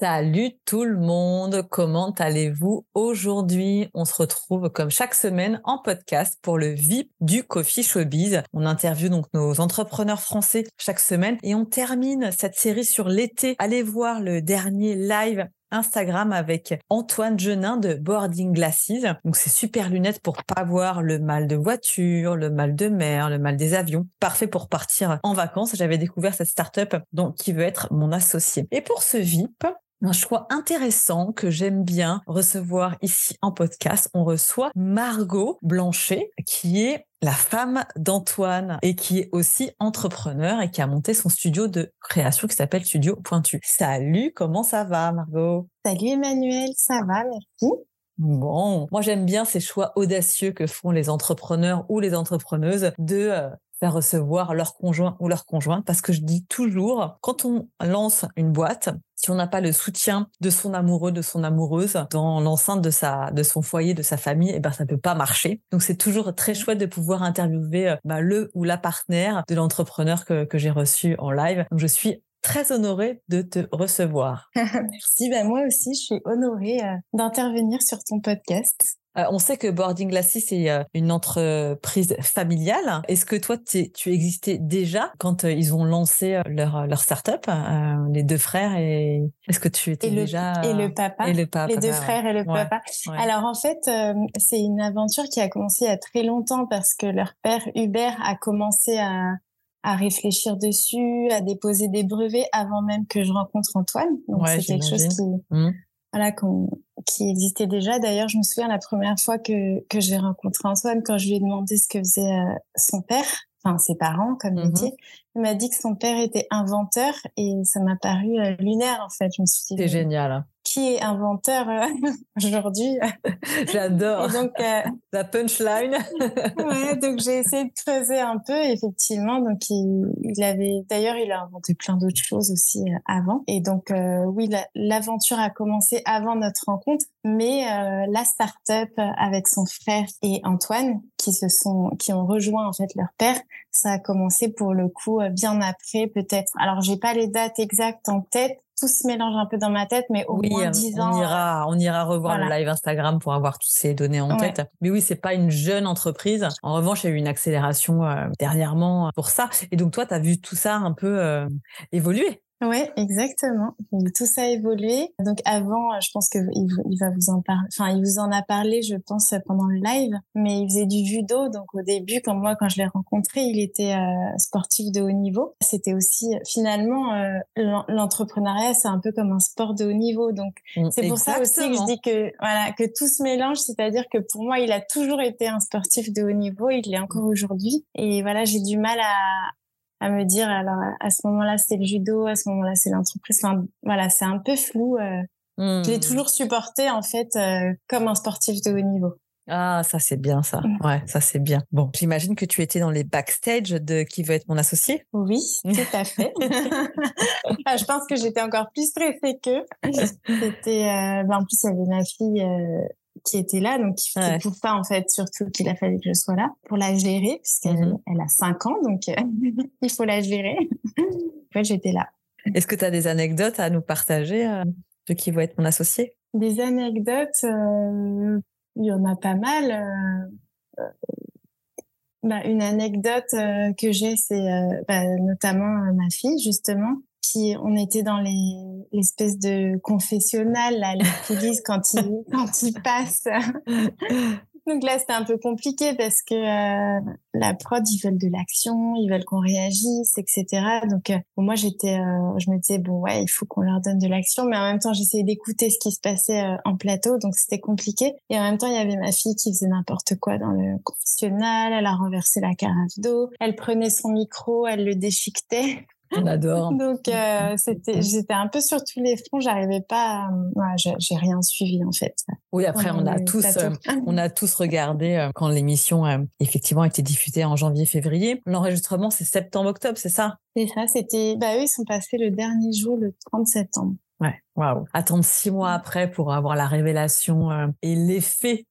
Salut tout le monde, comment allez-vous aujourd'hui? On se retrouve comme chaque semaine en podcast pour le VIP du Coffee Showbiz. On interviewe donc nos entrepreneurs français chaque semaine et on termine cette série sur l'été. Allez voir le dernier live Instagram avec Antoine Genin de Boarding Glasses. Donc c'est super lunettes pour pas voir le mal de voiture, le mal de mer, le mal des avions. Parfait pour partir en vacances. J'avais découvert cette startup donc qui veut être mon associé. Et pour ce VIP, un choix intéressant que j'aime bien recevoir ici en podcast. On reçoit Margot Blanchet, qui est la femme d'Antoine et qui est aussi entrepreneur et qui a monté son studio de création qui s'appelle Studio Pointu. Salut, comment ça va Margot? Salut Emmanuel, ça va, merci. Bon, moi j'aime bien ces choix audacieux que font les entrepreneurs ou les entrepreneuses de euh, faire recevoir leur conjoint ou leur conjointe parce que je dis toujours, quand on lance une boîte, si on n'a pas le soutien de son amoureux, de son amoureuse dans l'enceinte de sa, de son foyer, de sa famille, eh ben ça peut pas marcher. Donc c'est toujours très chouette de pouvoir interviewer euh, bah, le ou la partenaire de l'entrepreneur que, que j'ai reçu en live. Donc je suis très honorée de te recevoir. Merci, ben moi aussi je suis honorée euh, d'intervenir sur ton podcast. Euh, on sait que Boarding Glassy, c'est euh, une entreprise familiale. Est-ce que toi, tu existais déjà quand euh, ils ont lancé leur, leur start-up, les deux frères et est-ce que tu étais déjà et le papa et le papa les deux frères et le papa. Alors en fait, c'est une aventure qui a commencé il y a très longtemps parce que leur père Hubert a commencé à à réfléchir dessus, à déposer des brevets avant même que je rencontre Antoine. Donc c'est quelque chose qui, mmh voilà, qui existait déjà. D'ailleurs, je me souviens la première fois que, que j'ai rencontré Antoine, quand je lui ai demandé ce que faisait euh, son père, enfin ses parents comme mmh métier, il m'a dit que son père était inventeur et ça m'a paru euh, lunaire en fait. Je me suis dit. C'est génial. Qui est inventeur euh, aujourd'hui J'adore. donc euh, la punchline. ouais, donc j'ai essayé de creuser un peu effectivement. Donc il, il avait d'ailleurs il a inventé plein d'autres choses aussi avant. Et donc oui, l'aventure a commencé avant notre rencontre, mais la start-up avec son frère et Antoine qui se sont qui ont rejoint en fait leur père, ça a commencé pour le coup euh, bien après peut-être. Alors j'ai pas les dates exactes en tête, tout se mélange un peu dans ma tête, mais au oui, moins 10 ans. On ira, on ira revoir le live Instagram pour avoir toutes ces données en tête. Mais oui, c'est pas une jeune entreprise. En revanche, il y a eu une accélération euh, dernièrement pour ça. Et donc toi, tu as vu tout ça un peu euh, évoluer? Oui, exactement. Tout ça a évolué. Donc avant, je pense que il va vous en parler. Enfin, il vous en a parlé, je pense, pendant le live. Mais il faisait du judo. Donc au début, quand moi, quand je l'ai rencontré, il était euh, sportif de haut niveau. C'était aussi finalement euh, l'entrepreneuriat, c'est un peu comme un sport de haut niveau. Donc mm, c'est pour ça aussi que je dis que voilà que tout se mélange. C'est-à-dire que pour moi, il a toujours été un sportif de haut niveau. Il l'est encore aujourd'hui. Et voilà, j'ai du mal à, à me dire alors à ce moment-là c'est le judo, à ce moment-là c'est l'entreprise. Enfin voilà, c'est un peu flou. Euh. Je l'ai hmm. toujours supporté en fait euh, comme un sportif de haut niveau. Ah, ça c'est bien ça. Mm. Ouais, ça c'est bien. Bon, j'imagine que tu étais dans les backstage de qui veut être mon associé. Oui, tout à fait. ah, je pense que j'étais encore plus stressée que. C'était, euh, ben, en plus il y avait ma fille qui était là, donc c'est pour ça en fait surtout qu'il a fallu que je sois là pour la gérer puisqu'elle mhm. elle a 5 ans, donc euh, il faut la gérer. en fait, j'étais là. Est-ce que tu as des anecdotes à nous partager euh, de qui va être mon associé? Des anecdotes, euh, il y en a pas mal. Bah, une anecdote que j'ai, c'est bah, notamment ma fille justement on était dans les l'espèce de confessionnal là les coulisses quand il quand il passe Donc là, c'était un peu compliqué parce que euh, la prod, ils veulent de l'action, ils veulent qu'on réagisse, etc. Donc euh, moi, j'étais, euh, je me disais bon ouais, il faut qu'on leur donne de l'action, mais en même temps, j'essayais d'écouter ce qui se passait en plateau, donc c'était compliqué. Et en même temps, il y avait ma fille qui faisait n'importe quoi dans le confessionnal. Elle a renversé la carafe d'eau, elle prenait son micro, elle le déchiquetait. On adore. Donc euh, c'était, j'étais un peu sur tous les fronts. J'arrivais pas. Ouais, j'ai rien suivi en fait. Oui, après on a tous, euh, on a tous regardé euh, quand l'émission effectivement a été diffusée en janvier-février. L'enregistrement c'est septembre-octobre, c'est ça? C'est ça. C'était. Bah eux ils sont passés le dernier jour, le 30 septembre. Ouais, waouh. Attendre six mois après pour avoir la révélation et l'effet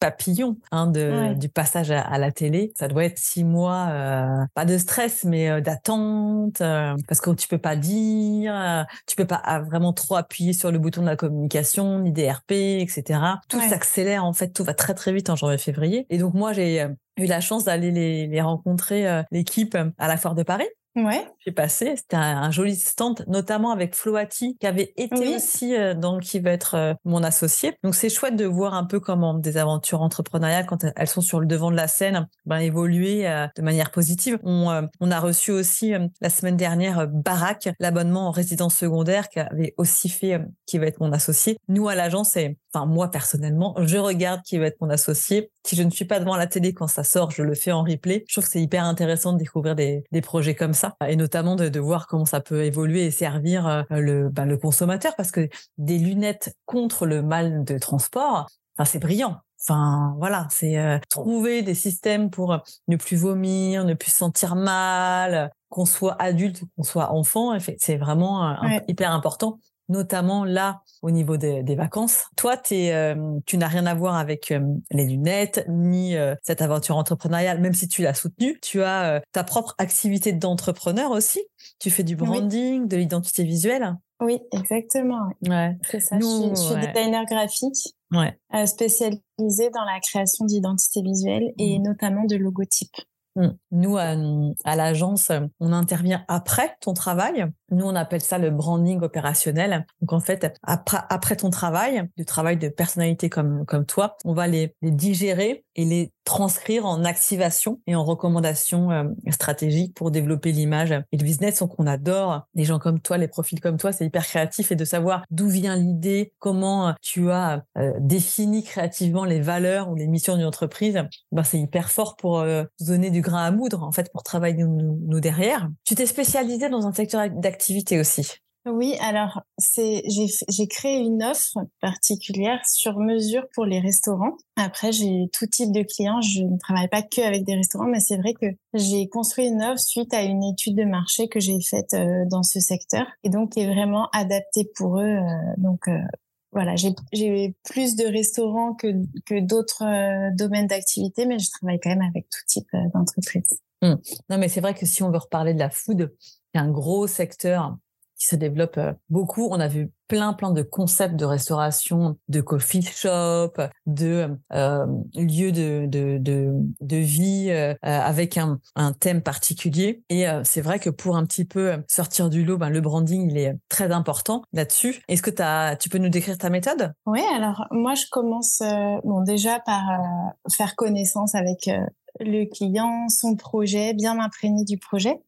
papillon hein, de, du passage à, la télé. Ça doit être six mois, euh, pas de stress, mais euh, d'attente, euh, parce que tu peux pas dire, tu peux pas ah, vraiment trop appuyer sur le bouton de la communication, ni des RP, etc. Tout s'accélère en fait, tout va très très vite en janvier-février. Et donc moi j'ai eu la chance d'aller les, les rencontrer, l'équipe, à la foire de Paris. Ouais. J'ai passé, c'était un, joli stand, notamment avec Floati, qui avait été aussi euh, dans qui va être euh, mon associé. Donc c'est chouette de voir un peu comment des aventures entrepreneuriales, quand elles sont sur le devant de la scène, ben, évoluer euh, de manière positive. On, on a reçu aussi la semaine dernière Barack, l'abonnement en résidence secondaire, qui avait aussi fait, qui va être mon associé. Nous à l'agence, enfin moi personnellement, je regarde qui va être mon associé. Si je ne suis pas devant la télé quand ça sort, je le fais en replay. Je trouve que c'est hyper intéressant de découvrir des, des projets comme ça et notamment de, de voir comment ça peut évoluer et servir euh, le, ben, le consommateur, parce que des lunettes contre le mal de transport, enfin, c'est brillant. Enfin, voilà, c'est euh, trouver des systèmes pour ne plus vomir, ne plus se sentir mal, qu'on soit adulte, qu'on soit enfant. C'est vraiment euh, hyper important notamment là au niveau des, vacances. Toi, es, euh, tu n'as rien à voir avec euh, les lunettes ni euh, cette aventure entrepreneuriale, même si tu l'as soutenue. Tu as ta propre activité d'entrepreneur aussi. Tu fais du branding, de l'identité visuelle. Oui, exactement. Ouais. C'est ça. je suis, designer graphique, ouais. spécialisé dans la création d'identité visuelle et mmh. notamment de logotypes. Mmh. Nous, à l'agence, on intervient après ton travail nous, on appelle ça le branding opérationnel. Donc, en fait, après, après ton travail, du travail de personnalité comme, comme toi, on va les, les digérer et les transcrire en activation et en recommandations euh, stratégiques pour développer l'image et le business. Donc, on adore les gens comme toi, les profils comme toi. C'est hyper créatif et de savoir d'où vient l'idée, comment tu as euh, défini créativement les valeurs ou les missions d'une entreprise. Ben, c'est hyper fort pour euh, donner du grain à moudre, en fait, pour travailler nous, nous derrière. Tu t'es spécialisé dans un secteur d'activité Oui, alors c'est j'ai créé une offre particulière sur mesure pour les restaurants. Après, j'ai tout type de clients. Je ne travaille pas que avec des restaurants, mais c'est vrai que j'ai construit une offre suite à une étude de marché que j'ai faite euh, dans ce secteur et donc qui est vraiment adaptée pour eux. Euh, donc euh, voilà, j'ai plus de restaurants que, que d'autres domaines d'activité, mais je travaille quand même avec tout type d'entreprise. Mmh. Non, mais c'est vrai que si on veut reparler de la food, c'est un gros secteur qui se développe euh, beaucoup. On a vu plein, plein de concepts de restauration, de coffee shop, de euh, lieux de, de, de, de vie euh, avec un, un, thème particulier. Et euh, c'est vrai que pour un petit peu sortir du lot, ben, le branding, il est très important là-dessus. Est-ce que as, tu peux nous décrire ta méthode? Oui, alors moi, je commence bon, déjà par faire connaissance avec le client, son projet, bien m'imprégner du projet.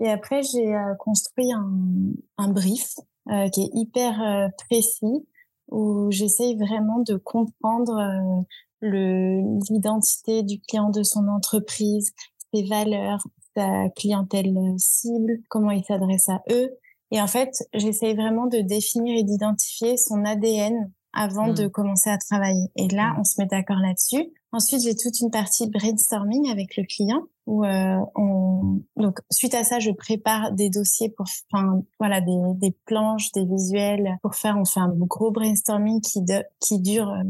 Et après, j'ai euh, construit un, brief euh, qui est hyper euh, précis où j'essaye vraiment de comprendre l'identité du client de son entreprise, ses valeurs, sa clientèle cible, comment il s'adresse à eux. Et en fait, j'essaye vraiment de définir et d'identifier son ADN avant de mmh. commencer à travailler. Et là, mmh. on se met d'accord là-dessus. Ensuite, j'ai toute une partie brainstorming avec le client où euh, on... donc suite à ça, je prépare des dossiers pour, enfin voilà, des, des planches, des visuels pour faire. On fait un gros brainstorming qui de... qui dure euh,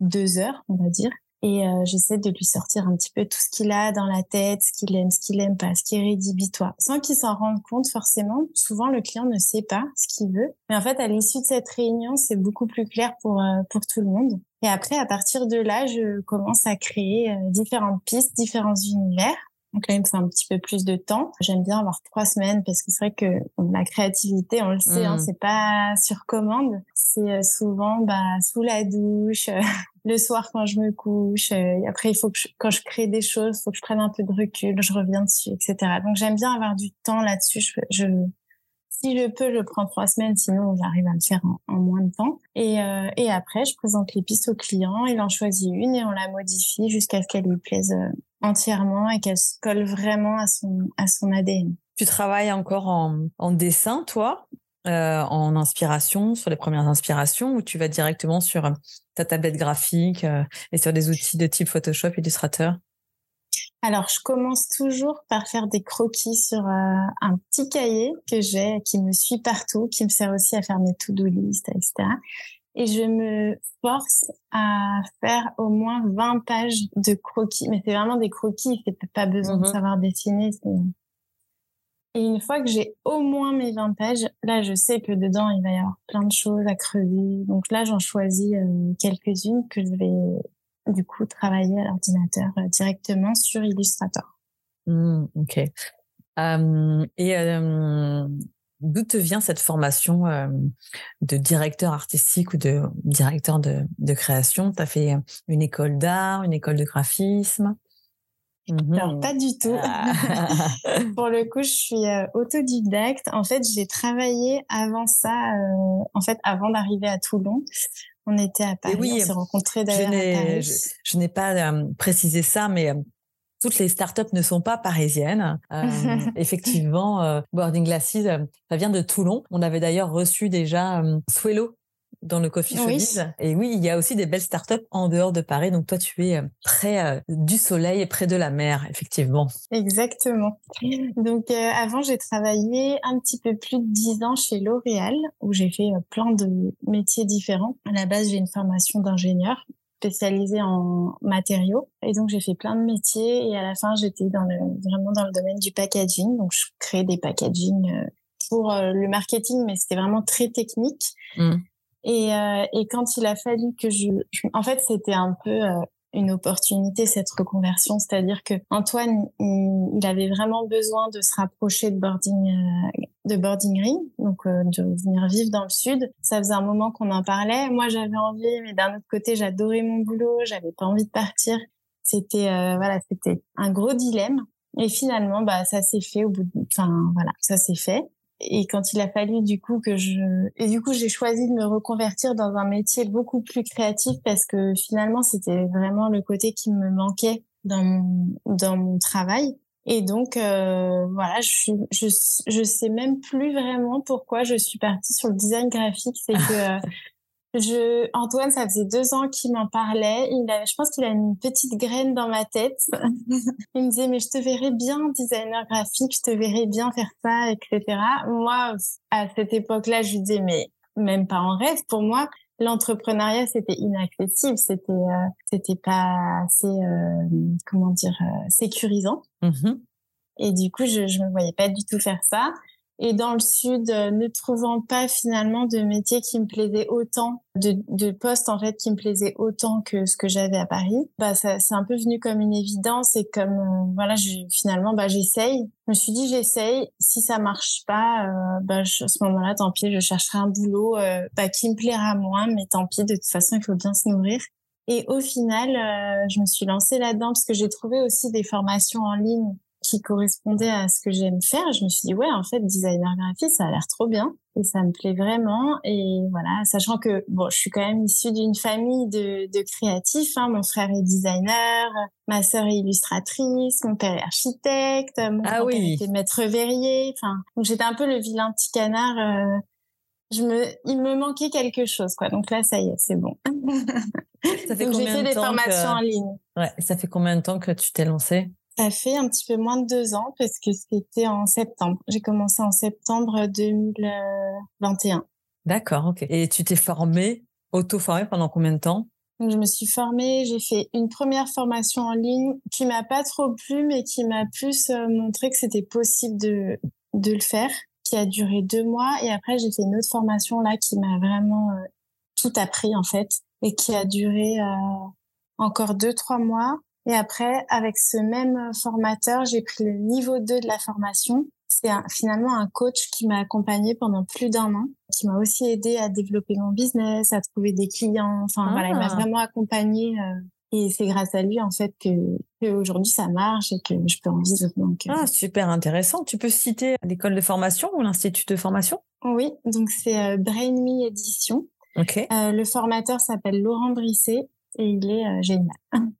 deux heures, on va dire et euh, j'essaie de lui sortir un petit peu tout ce qu'il a dans la tête, ce qu'il aime, ce qu'il aime pas, ce qui est rédhibitoire, sans qu'il s'en rende compte forcément. Souvent, le client ne sait pas ce qu'il veut, mais en fait, à l'issue de cette réunion, c'est beaucoup plus clair pour euh, pour tout le monde. Et après, à partir de là, je commence à créer euh, différentes pistes, différents univers. Donc là, il me faut un petit peu plus de temps. J'aime bien avoir trois semaines parce que c'est vrai que la créativité, on le sait, hein, mmh. c'est pas sur commande. C'est souvent bah, sous la douche, le soir quand je me couche. et après, il faut que quand je crée des choses, faut que je prenne un peu de recul, je reviens dessus, etc. Donc j'aime bien avoir du temps là-dessus. Je, je, si je peux, je prends trois semaines, sinon j'arrive à le faire en, moins de temps. Et, euh, et après, je présente les pistes au client, il en choisit une et on la modifie jusqu'à ce qu'elle lui plaise euh, entièrement et qu'elle se colle vraiment à son, à son ADN. Tu travailles encore en, en dessin, toi? Euh, en inspiration, sur les premières inspirations, ou tu vas directement sur ta tablette graphique et sur des outils de type Photoshop, Illustrator? Alors, je commence toujours par faire des croquis sur euh, un petit cahier que j'ai, qui me suit partout, qui me sert aussi à faire mes to-do list, etc. Et je me force à faire au moins 20 pages de croquis. Mais c'est vraiment des croquis, c'est pas besoin de mmh savoir dessiner. Et une fois que j'ai au moins mes 20 pages, là, je sais que dedans, il va y avoir plein de choses à creuser. Donc là, j'en choisis euh, quelques-unes que je vais du coup travailler à l'ordinateur euh, directement sur Illustrator. Mmh, ok. et d'où te vient cette formation de directeur artistique ou de directeur de, création? Tu as fait une école d'art, une école de graphisme? Alors, mmh pas du tout. Ah. Pour le coup, je suis euh, autodidacte. En fait, j'ai travaillé avant ça, euh, en fait, avant d'arriver à Toulon. On était à Paris, oui, on s'est rencontrés d'ailleurs Paris. Je, n'ai pas précisé ça, mais toutes les startups ne sont pas parisiennes. Euh, effectivement, euh, Boarding Glasses, ça vient de Toulon. On avait d'ailleurs reçu déjà Swello dans le Coffee Showbiz. Et oui, il y a aussi des belles startups en dehors de Paris. Donc toi, tu es près du soleil et près de la mer, effectivement. Exactement. Donc avant, j'ai travaillé un petit peu plus de dix ans chez L'Oréal, où j'ai fait plein de métiers différents. À la base, j'ai une formation d'ingénieur spécialisée en matériaux. Et donc, j'ai fait plein de métiers. Et à la fin, j'étais dans le, vraiment dans le domaine du packaging. Donc, je crée des packaging pour le marketing, mais c'était vraiment très technique. Mmh. Et, euh, et quand il a fallu que je, en fait, c'était un peu euh, une opportunité cette reconversion, c'est-à-dire que Antoine, il, avait vraiment besoin de se rapprocher de boarding, euh, de boarding ring, donc de venir vivre dans le sud. Ça faisait un moment qu'on en parlait. Moi, j'avais envie, mais d'un autre côté, j'adorais mon boulot, j'avais pas envie de partir. C'était voilà, c'était un gros dilemme. Et finalement, bah, ça s'est fait au bout de, enfin, voilà, ça s'est fait et quand il a fallu du coup que je et du coup j'ai choisi de me reconvertir dans un métier beaucoup plus créatif parce que finalement c'était vraiment le côté qui me manquait dans mon dans mon travail. Et donc euh, voilà je je je sais même plus vraiment pourquoi je suis partie sur le design graphique. C'est que Je, Antoine, ça faisait deux ans qu'il m'en parlait. Il a, je pense qu'il a une petite graine dans ma tête. il me disait, mais je te verrais bien designer graphique, je te verrais bien faire ça, etc. Moi, à cette époque-là, je lui disais, mais même pas en rêve. Pour moi, l'entrepreneuriat, c'était inaccessible. C'était, euh, c'était pas assez, euh, comment dire, euh, sécurisant. Mmh Et du coup, je, je me voyais pas du tout faire ça. Et dans le sud, euh, ne trouvant pas finalement de métier qui me plaisait autant, de, de postes en fait qui me plaisaient autant que ce que j'avais à Paris, bah ça c'est un peu venu comme une évidence et comme euh, voilà, je, finalement bah j'essaye. Je me suis dit j'essaye. Si ça marche pas, euh, bah à ce moment-là, tant pis, je chercherai un boulot bah, qui me plaira moins, mais tant pis. De toute façon, il faut bien se nourrir. Et au final, je me suis lancée là-dedans parce que j'ai trouvé aussi des formations en ligne qui correspondait à ce que j'aime faire. Je me suis dit, ouais, en fait, designer graphiste, ça a l'air trop bien et ça me plaît vraiment. Et voilà, sachant que bon, je suis quand même issue d'une famille de, de créatifs. Hein. Mon frère est designer, ma sœur est illustratrice, mon père est architecte, mon ah oui. était maître verrier. Enfin, donc j'étais un peu le vilain petit canard. Euh, je me, il me manquait quelque chose, quoi. Donc là, ça y est, c'est bon. ça fait J'ai fait des formations en ligne. Ouais, ça fait combien de temps que tu t'es lancée? Ça fait un petit peu moins de deux ans parce que c'était en septembre. J'ai commencé en septembre 2021. D'accord, ok. Et tu t'es formée, auto-formée pendant combien de temps? Donc, je me suis formée, j'ai fait une première formation en ligne qui m'a pas trop plu, mais qui m'a plus euh, montré que c'était possible de, de le faire, qui a duré deux mois. Et après, j'ai fait une autre formation là qui m'a vraiment euh, tout appris en fait et qui a duré euh, encore deux, trois mois. Et après, avec ce même formateur, j'ai pris le niveau 2 de la formation, c'est finalement un coach qui m'a accompagné pendant plus d'un an, qui m'a aussi aidé à développer mon business, à trouver des clients. Enfin voilà, il m'a ah. vraiment accompagné. Euh, et c'est grâce à lui en fait que, aujourd'hui ça marche et que je peux en vivre. Donc, euh. Ah super intéressant. Tu peux citer l'école de formation ou l'institut de formation? Oui, donc c'est euh, Brain Me Édition. Ok. le formateur s'appelle Laurent Brisset et il est euh, génial.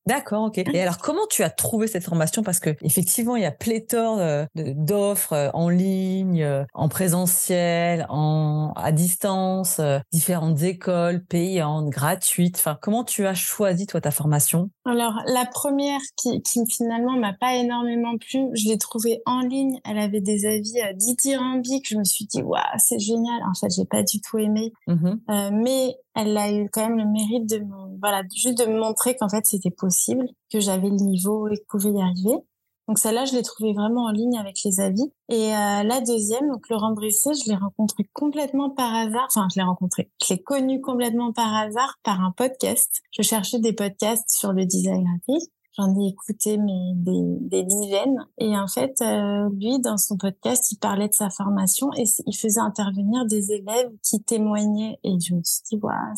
D'accord, ok. Et alors, comment tu as trouvé cette formation? Parce que effectivement, il y a pléthore euh, d'offres euh, en ligne, en présentiel, en à distance, différentes écoles payantes, gratuites. Enfin, comment tu as choisi toi ta formation? Alors, la première qui, qui finalement m'a pas énormément plu, je l'ai trouvée en ligne. Elle avait des avis dithyrambiques. Je me suis dit, waouh, c'est génial. En fait, j'ai pas du tout aimé, mmh mais elle a eu quand même le mérite de me, voilà, juste de me montrer qu'en fait possible, que j'avais le niveau et que je pouvais y arriver. Donc celle-là, je l'ai trouvée vraiment en ligne avec les avis. Et euh, la deuxième, donc Laurent Brisset, je l'ai rencontré complètement par hasard. Enfin, je l'ai rencontré. Je l'ai connu complètement par hasard par un podcast. Je cherchais des podcasts sur le design graphique. J'en ai écouté mais des, des dizaines. Et en fait, euh, lui, dans son podcast, il parlait de sa formation et il faisait intervenir des élèves qui témoignaient. Et je me suis dit, waouh,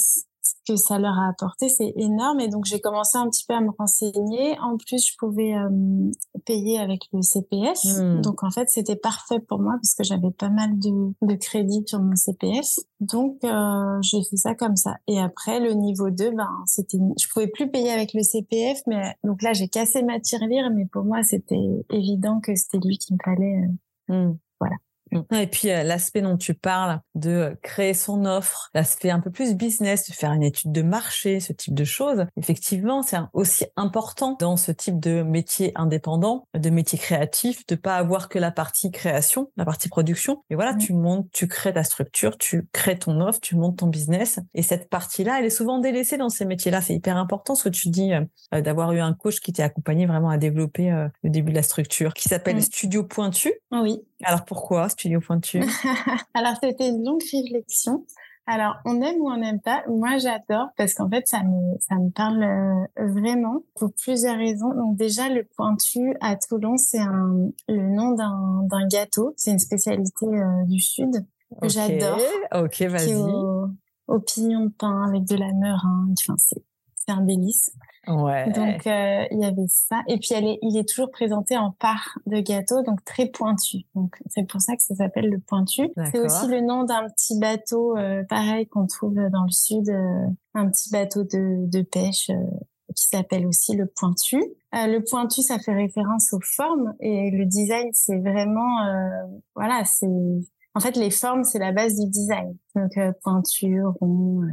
que ça leur a apporté, c'est énorme. Et donc, j'ai commencé un petit peu à me renseigner. En plus, je pouvais euh, payer avec le CPF. Hmm. Donc, en fait, c'était parfait pour moi parce que j'avais pas mal de, de crédits sur mon CPF. Donc, euh, j'ai fait ça comme ça. Et après, le niveau 2, ben, c'était, je pouvais plus payer avec le CPF. Mais donc là, j'ai cassé ma tirelire. Mais pour moi, c'était évident que c'était lui qui me fallait. Euh, hmm. Voilà. Mmh. Et puis euh, l'aspect dont tu parles de créer son offre, l'aspect un peu plus business, de faire une étude de marché, ce type de choses, effectivement, c'est aussi important dans ce type de métier indépendant, de métier créatif, de pas avoir que la partie création, la partie production. Et voilà, mmh. tu montes, tu crées ta structure, tu crées ton offre, tu montes ton business. Et cette partie-là, elle est souvent délaissée dans ces métiers-là. C'est hyper important ce que tu dis euh, d'avoir eu un coach qui t'est accompagné vraiment à développer euh, le début de la structure, qui s'appelle mmh. Studio Pointu. Oui. Alors pourquoi Studio Pointu? Alors c'était une longue réflexion. Alors on aime ou on n'aime pas. Moi j'adore parce qu'en fait ça me ça me parle euh, vraiment pour plusieurs raisons. Donc déjà le Pointu à Toulon c'est un le nom d'un d'un gâteau. C'est une spécialité euh, du sud que j'adore. Ok vas-y. Au, au, pignon de pain avec de la meringue. Enfin c'est un délice. Ouais. Donc euh, il y avait ça. Et puis elle est, il est toujours présenté en part de gâteau, donc très pointu. Donc c'est pour ça que ça s'appelle le pointu. C'est aussi le nom d'un petit bateau, euh, pareil qu'on trouve dans le sud, euh, un petit bateau de, de pêche qui s'appelle aussi le pointu. le pointu, ça fait référence aux formes et le design, c'est vraiment, voilà, c'est en fait les formes, c'est la base du design. Donc pointure, rond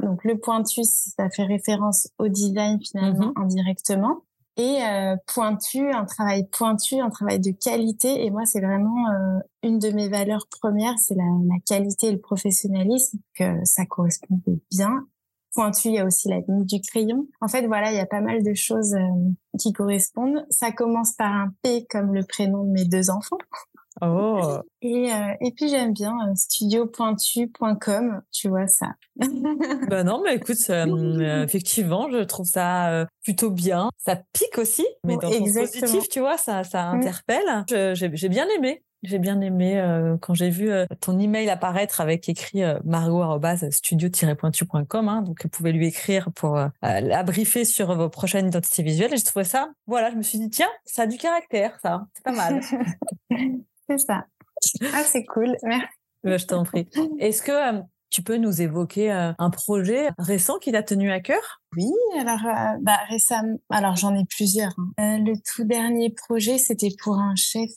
donc le pointu, ça fait référence au design finalement mhm. indirectement. Et euh, pointu, un travail pointu, un travail de qualité. Et moi, c'est vraiment euh, une de mes valeurs premières, c'est la, la, qualité et le professionnalisme, que ça correspond bien. Pointu, il y a aussi la ligne du crayon. En fait, voilà, il y a pas mal de choses euh, qui correspondent. Ça commence par un P comme le prénom de mes deux enfants. Oh. Et, euh, et puis j'aime bien euh, studiopointu.com, tu vois ça. ben non, mais écoute, euh, effectivement, je trouve ça plutôt bien. Ça pique aussi, mais dans le positif, tu vois, ça, ça mm. interpelle. J'ai bien aimé. J'ai bien aimé quand j'ai vu ton email apparaître avec écrit euh, margot-studio-pointu.com. Hein, donc, vous pouvez lui écrire pour la briefer sur vos prochaines identités visuelles. Et je trouvais ça, voilà, je me suis dit, tiens, ça a du caractère, ça. C'est pas mal. C'est ça. Ah, c'est cool. Merci. je t'en prie. Est-ce que euh, tu peux nous évoquer euh, un projet récent qui t'a tenu à cœur? Oui, alors euh, bah, récemment, alors j'en ai plusieurs. Hein. le tout dernier projet, c'était pour un chef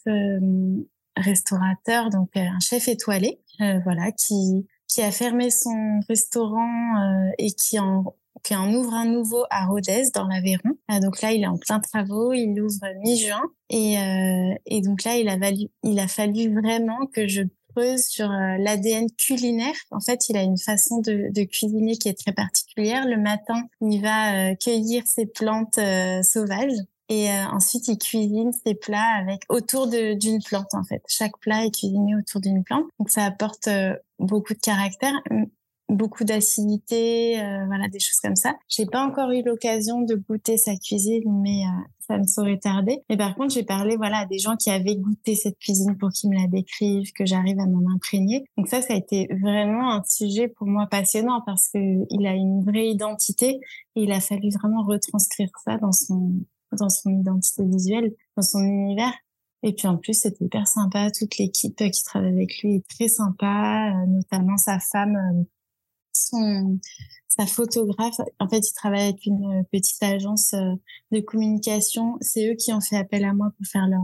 restaurateur, donc un chef étoilé, voilà, qui qui a fermé son restaurant et qui en qui en ouvre un nouveau à Rodez dans l'Aveyron. Euh, donc là, il est en plein travaux, il ouvre mi-juin et, euh, donc là, il a, fallu vraiment que je creuse sur euh, l'ADN culinaire. En fait, il a une façon de, cuisiner qui est très particulière. Le matin, il va cueillir ses plantes sauvages et ensuite, il cuisine ses plats avec autour d'une plante en fait. Chaque plat est cuisiné autour d'une plante, donc ça apporte beaucoup de caractère beaucoup d'acidité, euh, voilà, des choses comme ça. J'ai pas encore eu l'occasion de goûter sa cuisine, mais euh, ça ne saurait tarder. Mais par contre, j'ai parlé, voilà, à des gens qui avaient goûté cette cuisine pour qu'ils me la décrivent, que j'arrive à m'en imprégner. Donc ça, ça a été vraiment un sujet pour moi passionnant parce que il a une vraie identité et il a fallu vraiment retranscrire ça dans son dans son identité visuelle, dans son univers. Et puis en plus, c'était hyper sympa. Toute l'équipe qui travaille avec lui est très sympa, euh, notamment sa femme, euh, son, sa photographe. En fait, il travaille avec une petite agence euh, de communication. C'est eux qui ont fait appel à moi pour faire leur,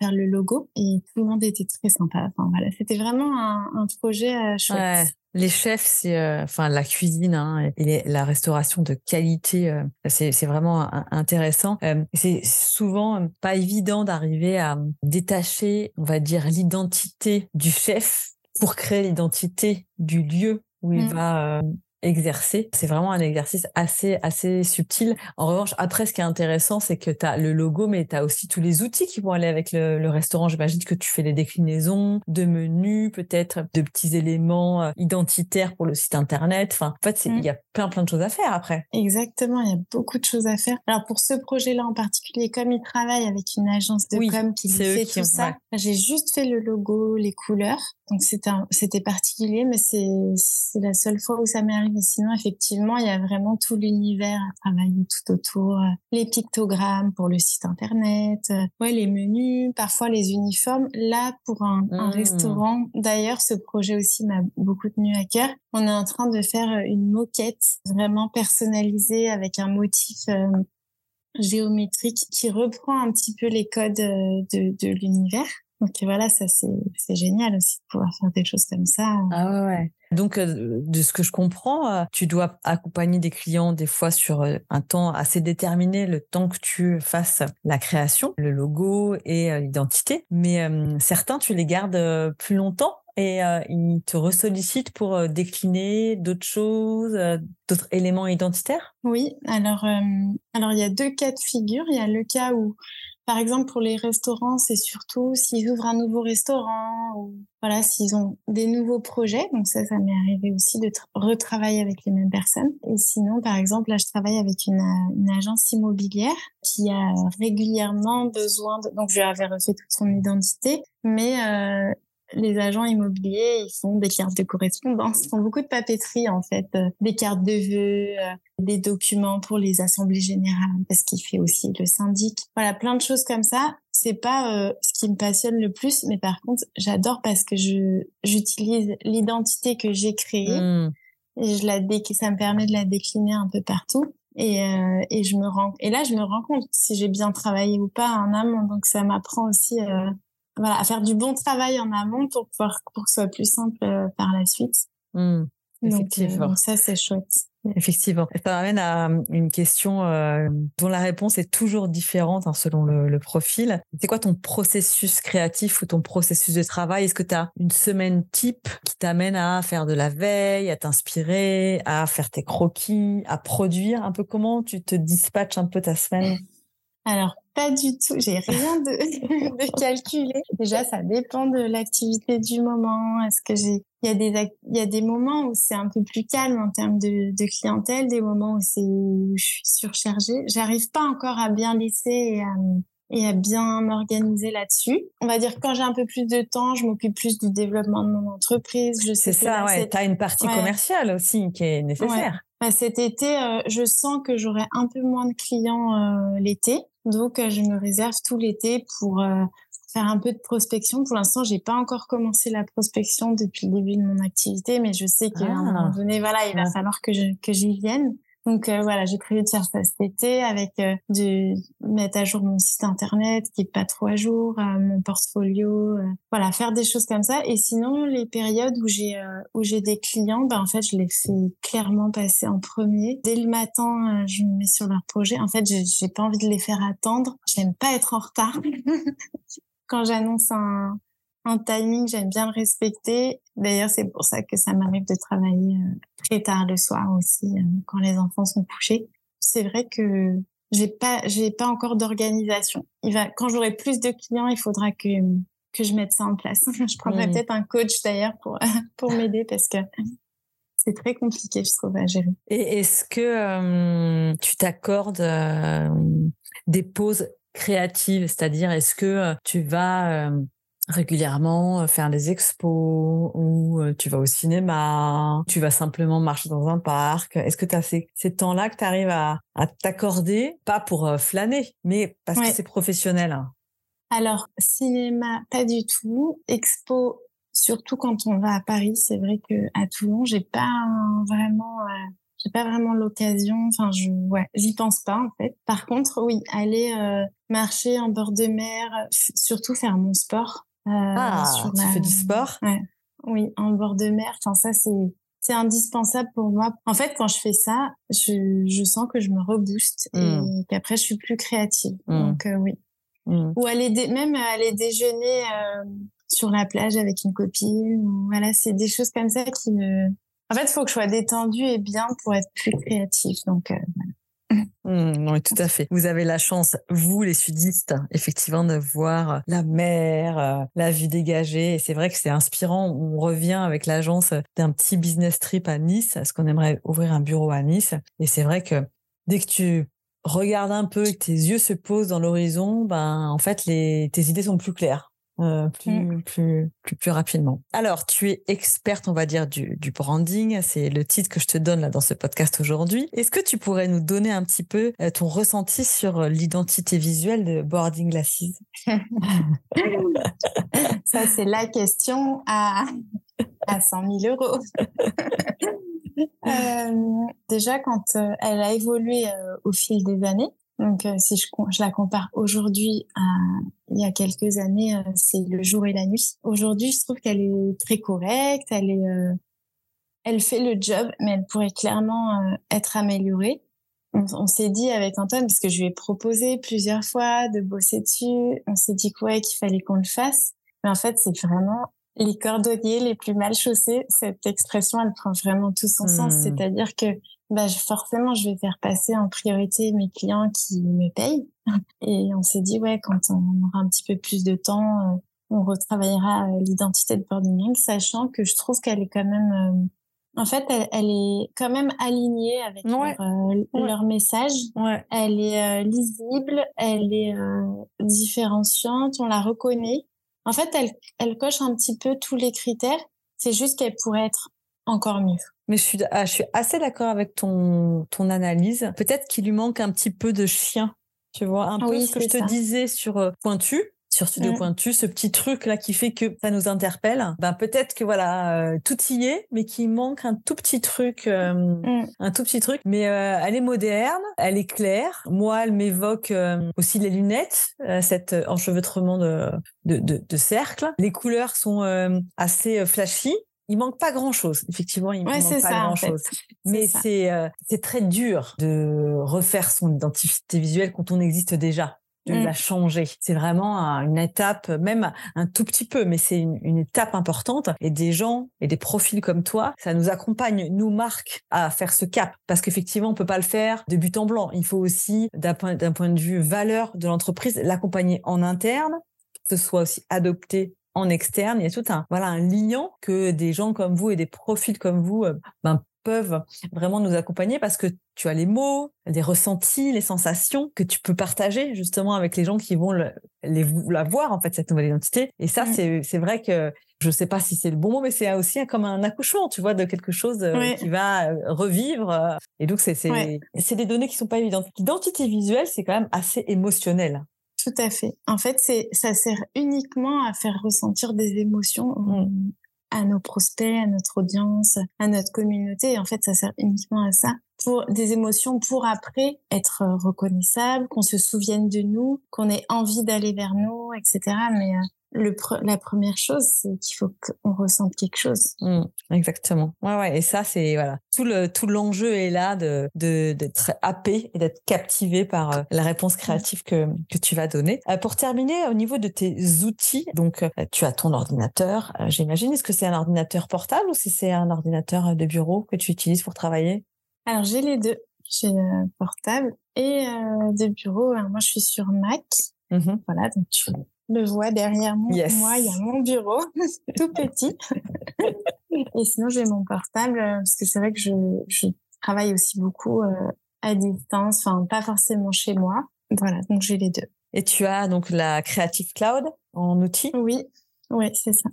faire le logo. Et tout le monde était très sympa. Enfin voilà, c'était vraiment un, projet chouette. Les chefs, c'est euh, enfin la cuisine hein, et la restauration de qualité, euh, c'est vraiment intéressant. Euh, c'est souvent pas évident d'arriver à détacher, on va dire, l'identité du chef pour créer l'identité du lieu où il mmh. va exercer. C'est vraiment un exercice assez, assez subtil. En revanche, après, ce qui est intéressant, c'est que tu as le logo, mais tu as aussi tous les outils qui vont aller avec le, restaurant. J'imagine que tu fais des déclinaisons de menus, peut-être de petits éléments euh, identitaires pour le site internet. Enfin, en fait, il y a plein, plein de choses à faire après. Exactement. Il y a beaucoup de choses à faire. Alors, pour ce projet-là en particulier, comme il travaille avec une agence de com qui fait tout ça, j'ai juste fait le logo, les couleurs. Donc, c'était particulier, mais c'est la seule fois où ça m'est arrivé mais sinon, effectivement, il y a vraiment tout l'univers à travailler tout autour. Euh, les pictogrammes pour le site internet, euh, ouais, les menus, parfois les uniformes. Là, pour un, un mmh. restaurant, d'ailleurs, ce projet aussi m'a beaucoup tenu à cœur. On est en train de faire euh, une moquette vraiment personnalisée avec un motif géométrique qui reprend un petit peu les codes de, de l'univers. Donc voilà, ça c'est génial aussi de pouvoir faire des choses comme ça. Ah ouais. Donc, euh, de ce que je comprends, euh, tu dois accompagner des clients des fois sur euh, un temps assez déterminé, le temps que tu fasses la création, le logo et l'identité. Mais certains, tu les gardes plus longtemps et ils te ressollicitent pour décliner d'autres choses, d'autres éléments identitaires? Oui, alors, alors il y a deux cas de figure. Il y a le cas où par exemple, pour les restaurants, c'est surtout s'ils ouvrent un nouveau restaurant ou voilà, s'ils ont des nouveaux projets. Donc ça, ça m'est arrivé aussi de retravailler avec les mêmes personnes. Et sinon, par exemple, là, je travaille avec une, agence immobilière qui a régulièrement besoin de... Donc, je lui avais refait toute son identité, mais euh, les agents immobiliers, ils font des cartes de correspondance, ils font beaucoup de papeterie en fait, euh, des cartes de vœux, euh, des documents pour les assemblées générales, parce qu'il fait aussi le syndic. Voilà, plein de choses comme ça. C'est pas euh, ce qui me passionne le plus, mais par contre, j'adore parce que je j'utilise l'identité que j'ai créée mmh. et je la dé ça me permet de la décliner un peu partout. Et, et je me rends et là je me rends compte si j'ai bien travaillé ou pas en amont donc ça m'apprend aussi voilà, à faire du bon travail en amont pour pouvoir pour que ce soit plus simple euh, par la suite. Mmh, effectivement. Donc, ça, c'est chouette. Effectivement. Ça m'amène à euh, une question euh, dont la réponse est toujours différente hein, selon le, le profil. C'est quoi ton processus créatif ou ton processus de travail? Est-ce que tu as une semaine type qui t'amène à faire de la veille, à t'inspirer, à faire tes croquis, à produire? Un peu comment tu te dispatches un peu ta semaine? Alors, pas du tout. J'ai rien de, de calculé. Déjà, ça dépend de l'activité du moment. Est-ce que j'ai, il y a des, il y a des moments où c'est un peu plus calme en termes de, de clientèle, des moments où c'est, où je suis surchargée. J'arrive pas encore à bien laisser et à, et à bien m'organiser là-dessus. On va dire quand j'ai un peu plus de temps, je m'occupe plus du développement de mon entreprise. Je sais c'est ça, ouais. Tu as une partie commerciale aussi qui est nécessaire. Bah, cet été, euh, je sens que j'aurai un peu moins de clients euh, l'été. Donc, euh, je me réserve tout l'été pour faire un peu de prospection. Pour l'instant, j'ai pas encore commencé la prospection depuis le début de mon activité, mais je sais qu'à un moment ah. donné, voilà, il va falloir que je, que j'y vienne. Donc euh, voilà, j'ai prévu de faire ça cet été avec euh, de mettre à jour mon site internet qui est pas trop à jour, euh, mon portfolio, voilà, faire des choses comme ça. Et sinon, les périodes où j'ai où j'ai des clients, ben en fait, je les fais clairement passer en premier. Dès le matin, je me mets sur leur projet. En fait, j'ai pas envie de les faire attendre. J'aime pas être en retard. Quand j'annonce un un timing, j'aime bien le respecter. D'ailleurs, c'est pour ça que ça m'arrive de travailler euh, très tard le soir aussi, euh, quand les enfants sont couchés. C'est vrai que j'ai pas, j'ai pas encore d'organisation. Il va, quand j'aurai plus de clients, il faudra que que je mette ça en place. je prendrai mmh. peut-être un coach d'ailleurs pour pour m'aider parce que c'est très compliqué, je trouve, à gérer. Et est-ce que tu t'accordes des pauses créatives, c'est-à-dire est-ce que tu vas régulièrement faire des expos ou tu vas au cinéma, tu vas simplement marcher dans un parc. Est-ce que tu as ces, temps-là que tu arrives à, t'accorder, pas pour flâner, mais parce que c'est professionnel Alors, cinéma, pas du tout. Expo, surtout quand on va à Paris, c'est vrai que à Toulon, j'ai pas vraiment j'ai pas vraiment l'occasion. Enfin, je, ouais, j'y pense pas en fait. Par contre, oui, aller marcher en bord de mer, surtout faire mon sport. Euh, ah, tu fais du sport? Oui, en bord de mer. Enfin, ça, c'est c'est indispensable pour moi. En fait, quand je fais ça, je, je sens que je me rebooste et mmh. qu'après, je suis plus créative. Mmh. Donc, euh, oui. Mmh. Ou aller même aller déjeuner euh, sur la plage avec une copine. voilà, c'est des choses comme ça qui me... En fait, il faut que je sois détendue et bien pour être plus créative. Donc, voilà. Mmh, oui, tout à fait. Vous avez la chance, vous les sudistes, effectivement, de voir la mer, euh, la vue dégagée. Et c'est vrai que c'est inspirant. On revient avec l'agence d'un petit business trip à Nice, parce qu'on aimerait ouvrir un bureau à Nice. Et c'est vrai que dès que tu regardes un peu et que tes yeux se posent dans l'horizon, ben, en fait, les, tes idées sont plus claires. Euh, plus, mmh. plus, plus, plus rapidement. Alors, tu es experte, on va dire, du, du branding. C'est le titre que je te donne là dans ce podcast aujourd'hui. Est-ce que tu pourrais nous donner un petit peu euh, ton ressenti sur euh, l'identité visuelle de Boarding Glasses? Ça, c'est la question à, à 100 000 euros. euh, déjà, quand elle a évolué au fil des années, donc, euh, si je, je, la compare aujourd'hui à il y a quelques années, euh, c'est le jour et la nuit. Aujourd'hui, je trouve qu'elle est très correcte, elle est, euh, elle fait le job, mais elle pourrait clairement être améliorée. On, s'est dit avec Antoine, parce que je lui ai proposé plusieurs fois de bosser dessus, on s'est dit quoi qu'il fallait qu'on le fasse. Mais en fait, c'est vraiment les cordonniers les plus mal chaussés. Cette expression, elle prend vraiment tout son sens. Mmh. C'est-à-dire que bah, forcément, je vais faire passer en priorité mes clients qui me payent. Et on s'est dit, ouais, quand on aura un petit peu plus de temps, euh, on retravaillera euh, l'identité de Boarding sachant que je trouve qu'elle est quand même, euh, en fait, elle, est quand même alignée avec leur, message. Elle est lisible, elle est différenciante, on la reconnaît. En fait, elle, elle coche un petit peu tous les critères. C'est juste qu'elle pourrait être encore mieux. Mais je suis, ah, je suis assez d'accord avec ton, ton analyse. Peut-être qu'il lui manque un petit peu de chien. Tu vois, un peu ce que je te disais sur euh, Pointu sur Studio mmh. Pointu, ce petit truc là qui fait que ça nous interpelle. Ben peut-être que voilà, euh, tout y est, mais qu'il manque un tout petit truc, euh, mmh. un tout petit truc. Mais elle est moderne, elle est claire. Moi, elle m'évoque aussi les lunettes, cet enchevêtrement de, de, de, de cercle. Les couleurs sont assez flashy il manque pas grand chose. Effectivement, il manque pas grand chose. Mais c'est euh, c'est très dur de refaire son identité visuelle quand on existe déjà de mmh. la changer. C'est vraiment une étape, même un tout petit peu, mais c'est une, étape importante. Et des gens et des profils comme toi, ça nous accompagne, nous marque à faire ce cap. Parce qu'effectivement, on peut pas le faire de but en blanc. Il faut aussi, d'un point, point de vue valeur de l'entreprise, l'accompagner en interne, que ce soit aussi adopté en externe. Il y a tout un voilà un lien que des gens comme vous et des profils comme vous euh, ben, peuvent vraiment nous accompagner parce que tu as les mots, les ressentis, les sensations que tu peux partager justement avec les gens qui vont les, la voir en fait cette nouvelle identité. Et ça, mmh. c'est vrai que je sais pas si c'est le bon mot, mais c'est aussi comme un accouchement, tu vois, de quelque chose euh, qui va euh, revivre. Et donc, c'est c'est des données qui sont pas évidentes. L'identité visuelle, c'est quand même assez émotionnel. Tout à fait. En fait, c'est ça sert uniquement à faire ressentir des émotions mmh. à nos prospects, à notre audience, à notre communauté. en fait, ça sert uniquement à ça pour des émotions pour après être reconnaissable, qu'on se souvienne de nous, qu'on ait envie d'aller vers nous, etc. Mais euh, le la première chose, c'est qu'il faut qu'on ressente quelque chose. Mmh, exactement. Ouais, ouais. Et ça, c'est voilà, tout le tout l'enjeu est là de d'être happé et d'être captivé par euh, la réponse créative que que tu vas donner. Euh, pour terminer, au niveau de tes outils, donc euh, tu as ton ordinateur, j'imagine. Est-ce que c'est un ordinateur portable ou si c'est un ordinateur de bureau que tu utilises pour travailler? Alors j'ai les deux. J'ai portable et de bureau. Alors, moi, je suis sur Mac. Mmh voilà, donc tu le vois derrière moi. Moi, il y a mon bureau, tout petit. Et sinon, j'ai mon portable parce que c'est vrai que je, je travaille aussi beaucoup à distance, enfin pas forcément chez moi. Voilà, donc j'ai les deux. Et tu as donc la Creative Cloud en outil? Oui, oui, c'est ça.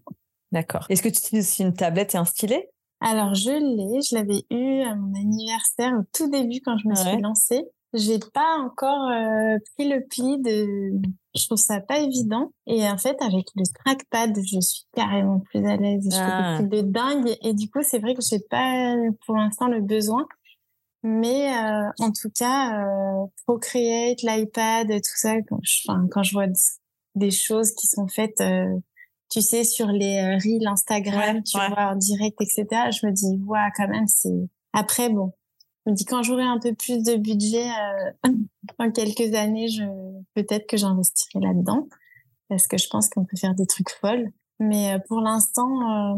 D'accord. Est-ce que tu utilises aussi une tablette et un stylet? Alors je l'ai, je l'avais eu à mon anniversaire au tout début quand je me suis lancée. J'ai pas encore euh, pris le pli de. Je trouve ça pas évident. Et en fait, avec le trackpad, je suis carrément plus à l'aise. Je fais des ah. de dingue. Et du coup, c'est vrai que j'ai pas pour l'instant le besoin. Mais euh, en tout cas, euh, Procreate, l'iPad, tout ça, quand je, quand je vois des choses qui sont faites, tu sais, sur les euh, reels Instagram, tu vois, en direct, etc., je me dis, ouais, quand même, c'est... Après, bon, je me dis, quand j'aurai un peu plus de budget, euh, dans quelques années, je peut-être que j'investirai là-dedans, parce que je pense qu'on peut faire des trucs folles. Mais pour l'instant,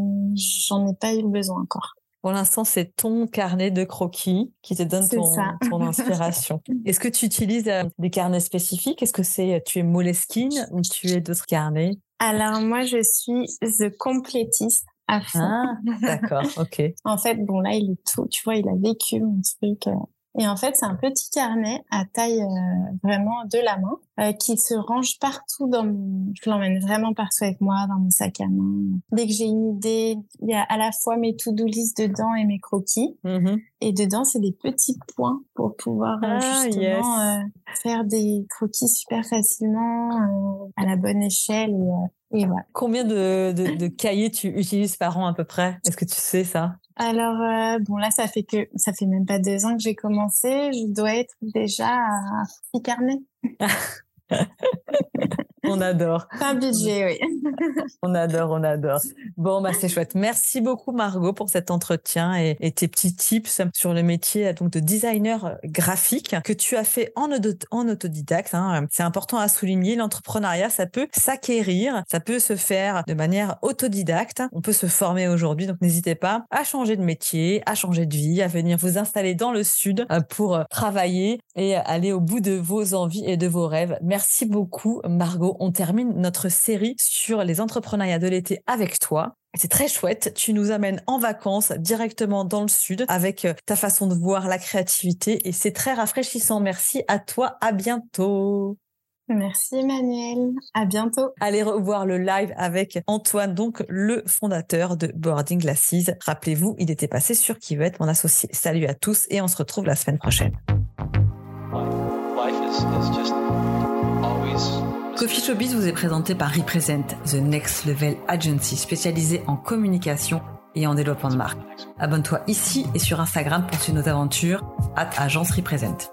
j'en ai pas eu besoin encore. Pour l'instant, c'est ton carnet de croquis qui te donne ton, inspiration. Est-ce que tu utilises euh, des carnets spécifiques? Est-ce que c'est tu es Moleskine ou tu es d'autres carnets? Alors moi, je suis the complétiste à fond. Ah, d'accord, ok. en fait, bon là, il est tout. Tu vois, il a vécu mon truc. Euh, et en fait, c'est un petit carnet à taille euh, vraiment de la main euh, qui se range partout dans mon... Je l'emmène vraiment partout avec moi, dans mon sac à main. Dès que j'ai une idée, il y a à la fois mes to-do list dedans et mes croquis. Mm-hmm. Et dedans, c'est des petits points pour pouvoir euh, ah, justement faire des croquis super facilement à la bonne échelle. Et, et voilà. Combien de, de, de cahiers tu utilises par an à peu près? Est-ce que tu sais ça? Alors euh, bon là ça fait que ça fait même pas deux ans que j'ai commencé, je dois être déjà à six carnets. On adore. un budget, oui. on adore, on adore. Bon, bah c'est chouette. Merci beaucoup Margot pour cet entretien et, tes petits tips sur le métier donc de designer graphique que tu as fait en, en autodidacte. Hein. C'est important à souligner. L'entrepreneuriat, ça peut s'acquérir, ça peut se faire de manière autodidacte. On peut se former aujourd'hui, donc n'hésitez pas à changer de métier, à changer de vie, à venir vous installer dans le sud euh, pour travailler et aller au bout de vos envies et de vos rêves. Merci beaucoup Margot on termine notre série sur les entrepreneuriats de l'été avec toi. C'est très chouette. Tu nous amènes en vacances directement dans le sud avec euh, ta façon de voir la créativité et c'est très rafraîchissant. Merci à toi. À bientôt. Merci Emmanuel. À bientôt. Allez revoir le live avec Antoine, donc le fondateur de Boarding Glasses. Rappelez-vous, il était passé sur qui veut être mon associé. Salut à tous et on se retrouve la semaine prochaine. Coffee Showbiz vous est présenté par Represent, The Next Level Agency spécialisée en communication et en développement de marque. Abonne-toi ici et sur Instagram pour suivre nos aventures. At Agence Represent.